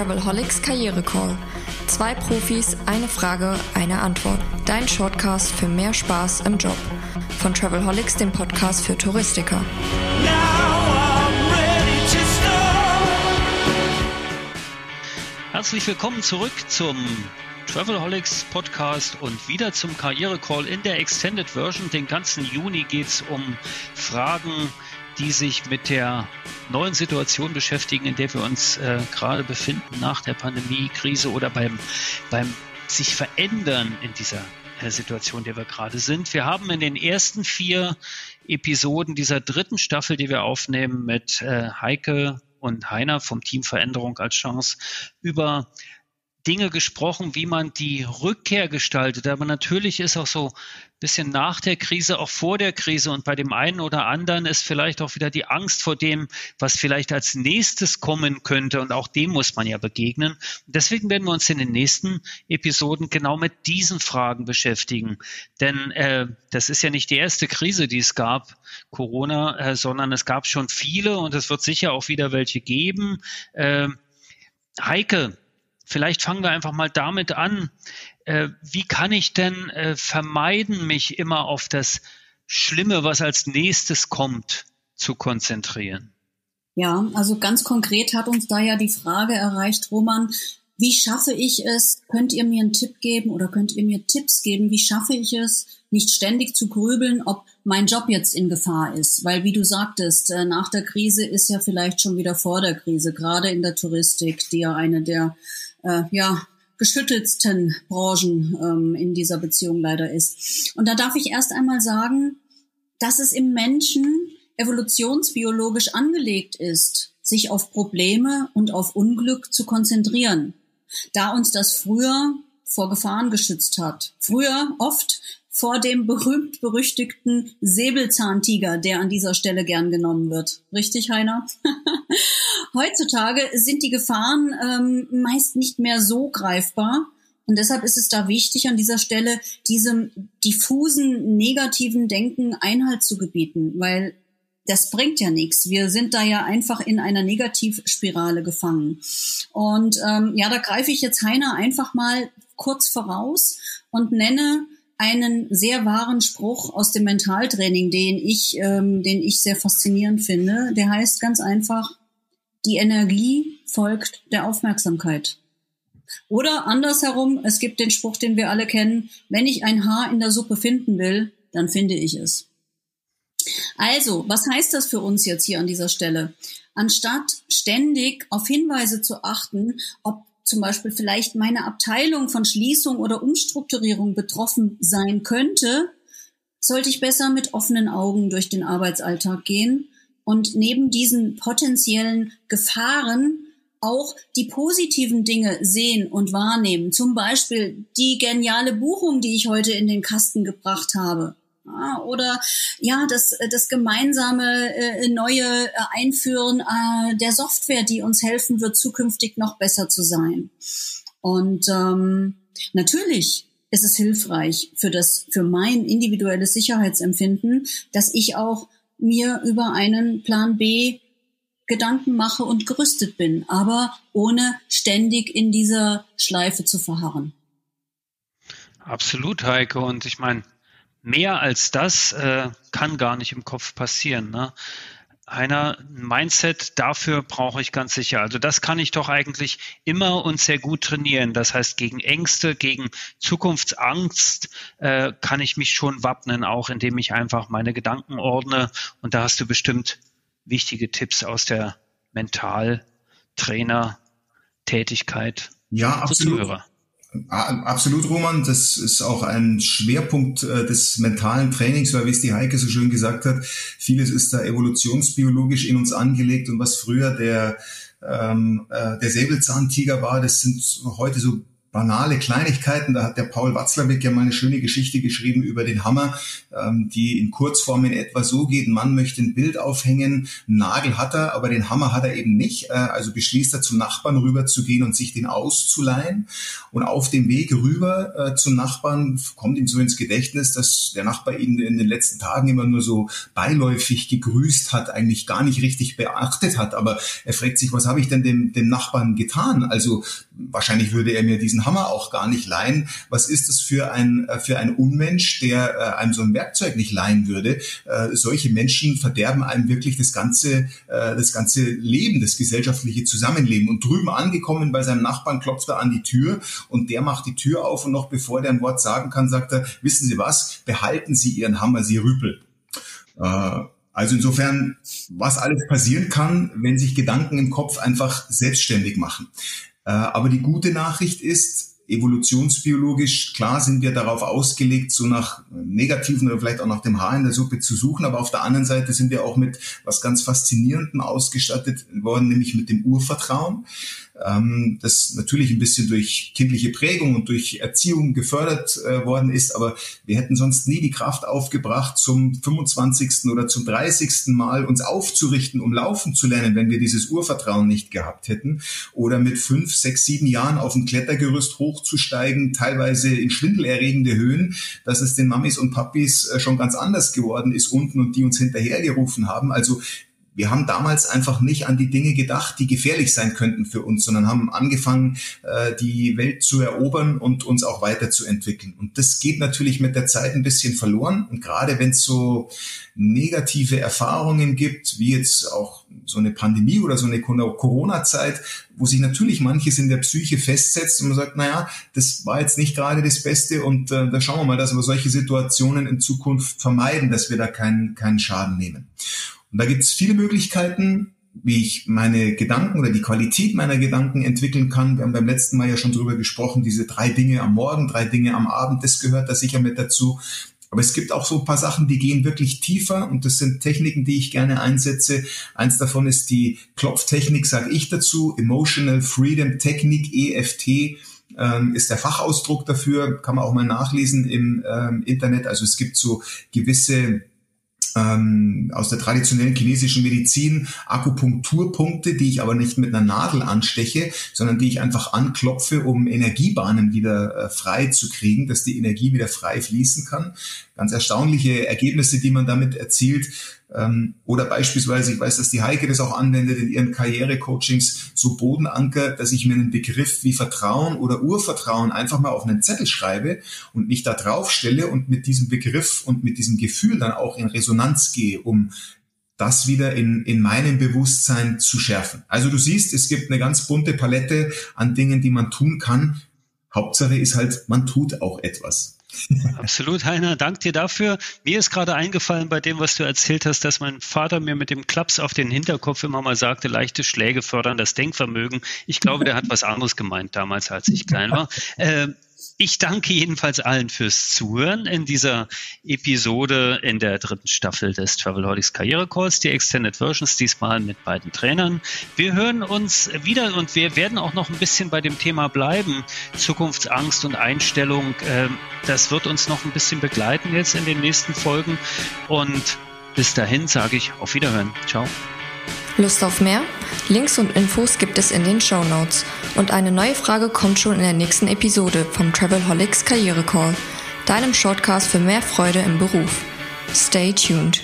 Travelholics Karriere Call. Zwei Profis, eine Frage, eine Antwort. Dein Shortcast für mehr Spaß im Job. Von Travelholics, dem Podcast für Touristiker. Herzlich willkommen zurück zum Travelholics Podcast und wieder zum Karriere Call in der Extended Version. Den ganzen Juni geht es um Fragen, die sich mit der neuen Situation beschäftigen, in der wir uns äh, gerade befinden nach der Pandemie-Krise oder beim, beim sich verändern in dieser äh, Situation, in der wir gerade sind. Wir haben in den ersten vier Episoden dieser dritten Staffel, die wir aufnehmen, mit äh, Heike und Heiner vom Team Veränderung als Chance über Dinge gesprochen, wie man die Rückkehr gestaltet. Aber natürlich ist auch so ein bisschen nach der Krise, auch vor der Krise und bei dem einen oder anderen ist vielleicht auch wieder die Angst vor dem, was vielleicht als nächstes kommen könnte. Und auch dem muss man ja begegnen. Deswegen werden wir uns in den nächsten Episoden genau mit diesen Fragen beschäftigen. Denn äh, das ist ja nicht die erste Krise, die es gab, Corona, äh, sondern es gab schon viele und es wird sicher auch wieder welche geben. Äh, Heike, Vielleicht fangen wir einfach mal damit an. Äh, wie kann ich denn äh, vermeiden, mich immer auf das Schlimme, was als nächstes kommt, zu konzentrieren? Ja, also ganz konkret hat uns da ja die Frage erreicht, Roman, wie schaffe ich es? Könnt ihr mir einen Tipp geben oder könnt ihr mir Tipps geben? Wie schaffe ich es, nicht ständig zu grübeln, ob mein Job jetzt in Gefahr ist? Weil, wie du sagtest, äh, nach der Krise ist ja vielleicht schon wieder vor der Krise, gerade in der Touristik, die ja eine der äh, ja, geschüttelsten Branchen ähm, in dieser Beziehung leider ist. Und da darf ich erst einmal sagen, dass es im Menschen evolutionsbiologisch angelegt ist, sich auf Probleme und auf Unglück zu konzentrieren, da uns das früher vor Gefahren geschützt hat. Früher oft vor dem berühmt-berüchtigten Säbelzahntiger, der an dieser Stelle gern genommen wird. Richtig, Heiner? Heutzutage sind die Gefahren ähm, meist nicht mehr so greifbar. Und deshalb ist es da wichtig, an dieser Stelle diesem diffusen negativen Denken Einhalt zu gebieten, weil das bringt ja nichts. Wir sind da ja einfach in einer Negativspirale gefangen. Und ähm, ja, da greife ich jetzt Heiner einfach mal kurz voraus und nenne einen sehr wahren Spruch aus dem Mentaltraining, den ich, ähm, den ich sehr faszinierend finde. Der heißt ganz einfach, die Energie folgt der Aufmerksamkeit. Oder andersherum, es gibt den Spruch, den wir alle kennen, wenn ich ein Haar in der Suppe finden will, dann finde ich es. Also, was heißt das für uns jetzt hier an dieser Stelle? Anstatt ständig auf Hinweise zu achten, ob zum Beispiel vielleicht meine Abteilung von Schließung oder Umstrukturierung betroffen sein könnte, sollte ich besser mit offenen Augen durch den Arbeitsalltag gehen und neben diesen potenziellen Gefahren auch die positiven Dinge sehen und wahrnehmen. Zum Beispiel die geniale Buchung, die ich heute in den Kasten gebracht habe. Ja, oder ja, das, das gemeinsame äh, neue äh, Einführen äh, der Software, die uns helfen wird, zukünftig noch besser zu sein. Und ähm, natürlich ist es hilfreich für das, für mein individuelles Sicherheitsempfinden, dass ich auch mir über einen Plan B Gedanken mache und gerüstet bin, aber ohne ständig in dieser Schleife zu verharren. Absolut, Heike. Und ich meine, mehr als das äh, kann gar nicht im Kopf passieren. Ne? Einer Mindset, dafür brauche ich ganz sicher. Also das kann ich doch eigentlich immer und sehr gut trainieren. Das heißt, gegen Ängste, gegen Zukunftsangst äh, kann ich mich schon wappnen, auch indem ich einfach meine Gedanken ordne. Und da hast du bestimmt wichtige Tipps aus der Mentaltrainer-Tätigkeit. Ja, absolut. Zuhörer. Absolut, Roman. Das ist auch ein Schwerpunkt äh, des mentalen Trainings, weil wie es die Heike so schön gesagt hat, vieles ist da evolutionsbiologisch in uns angelegt und was früher der, ähm, äh, der Säbelzahntiger war, das sind heute so banale Kleinigkeiten. Da hat der Paul Watzlawick ja mal eine schöne Geschichte geschrieben über den Hammer, ähm, die in Kurzform in etwa so geht. Ein Mann möchte ein Bild aufhängen, einen Nagel hat er, aber den Hammer hat er eben nicht. Äh, also beschließt er zum Nachbarn rüber zu gehen und sich den auszuleihen. Und auf dem Weg rüber äh, zum Nachbarn kommt ihm so ins Gedächtnis, dass der Nachbar ihn in den letzten Tagen immer nur so beiläufig gegrüßt hat, eigentlich gar nicht richtig beachtet hat. Aber er fragt sich, was habe ich denn dem, dem Nachbarn getan? Also wahrscheinlich würde er mir diesen Hammer auch gar nicht leihen. Was ist das für ein, äh, für ein Unmensch, der äh, einem so ein Werkzeug nicht leihen würde? Äh, solche Menschen verderben einem wirklich das ganze, das ganze Leben, das gesellschaftliche Zusammenleben. Und drüben angekommen bei seinem Nachbarn klopft er an die Tür und der macht die Tür auf und noch bevor der ein Wort sagen kann, sagt er, wissen Sie was, behalten Sie Ihren Hammer, Sie Rüpel. Also insofern, was alles passieren kann, wenn sich Gedanken im Kopf einfach selbstständig machen. Äh, aber die gute Nachricht ist, evolutionsbiologisch, klar sind wir darauf ausgelegt, so nach negativen oder vielleicht auch nach dem Haar in der Suppe zu suchen, aber auf der anderen Seite sind wir auch mit was ganz Faszinierendem ausgestattet worden, nämlich mit dem Urvertrauen ähm, das natürlich ein bisschen durch kindliche Prägung und durch Erziehung gefördert äh, worden ist, aber wir hätten sonst nie die Kraft aufgebracht, zum 25. oder zum 30. Mal uns aufzurichten, um laufen zu lernen, wenn wir dieses Urvertrauen nicht gehabt hätten. Oder mit fünf, sechs, sieben Jahren auf ein Klettergerüst hochzusteigen, teilweise in schwindelerregende Höhen, dass es den Mamis und Papis äh, schon ganz anders geworden ist unten und die uns hinterhergerufen haben. Also wir haben damals einfach nicht an die Dinge gedacht, die gefährlich sein könnten für uns, sondern haben angefangen, äh, die Welt zu erobern und uns auch weiterzuentwickeln. Und das geht natürlich mit der Zeit ein bisschen verloren. Und gerade wenn es so negative Erfahrungen gibt, wie jetzt auch so eine Pandemie oder so eine Corona-Zeit, wo sich natürlich manches in der Psyche festsetzt und man sagt, naja, das war jetzt nicht gerade das Beste und äh, da schauen wir mal, dass wir solche Situationen in Zukunft vermeiden, dass wir da keinen, keinen Schaden nehmen. Und da gibt es viele Möglichkeiten, wie ich meine Gedanken oder die Qualität meiner Gedanken entwickeln kann. Wir haben beim letzten Mal ja schon drüber gesprochen, diese drei Dinge am Morgen, drei Dinge am Abend, das gehört da sicher mit dazu. Aber es gibt auch so ein paar Sachen, die gehen wirklich tiefer und das sind Techniken, die ich gerne einsetze. Eins davon ist die Klopftechnik, sage ich dazu, Emotional Freedom Technik, EFT ähm, ist der Fachausdruck dafür, kann man auch mal nachlesen im ähm, Internet. Also es gibt so gewisse ähm, aus der traditionellen chinesischen Medizin Akupunkturpunkte, die ich aber nicht mit einer Nadel ansteche, sondern die ich einfach anklopfe, um Energiebahnen wieder äh, frei zu kriegen, dass die Energie wieder frei fließen kann. Ganz erstaunliche Ergebnisse, die man damit erzielt. Ähm, oder beispielsweise, ich weiß, dass die Heike das auch anwendet in ihren Karrierecoachings, so Bodenanker, dass ich mir einen Begriff wie Vertrauen oder Urvertrauen einfach mal auf einen Zettel schreibe und mich da drauf stelle und mit diesem Begriff und mit diesem Gefühl dann auch in Resonanz gehe, um das wieder in, in meinem Bewusstsein zu schärfen. Also du siehst, es gibt eine ganz bunte Palette an Dingen, die man tun kann. Hauptsache ist halt, man tut auch etwas. Absolut, Heiner, dank dir dafür. Mir ist gerade eingefallen bei dem, was du erzählt hast, dass mein Vater mir mit dem Klaps auf den Hinterkopf immer mal sagte, leichte Schläge fördern das Denkvermögen. Ich glaube, der hat was anderes gemeint damals, als ich klein war. Äh, ich danke jedenfalls allen fürs Zuhören in dieser Episode in der dritten Staffel des Travelholics Karriere Calls, die Extended Versions, diesmal mit beiden Trainern. Wir hören uns wieder und wir werden auch noch ein bisschen bei dem Thema bleiben. Zukunftsangst und Einstellung, ähm, das wird uns noch ein bisschen begleiten jetzt in den nächsten Folgen. Und bis dahin sage ich auf Wiederhören. Ciao. Lust auf mehr? Links und Infos gibt es in den Show Notes. Und eine neue Frage kommt schon in der nächsten Episode vom Travelholics Karriere Call, deinem Shortcast für mehr Freude im Beruf. Stay tuned.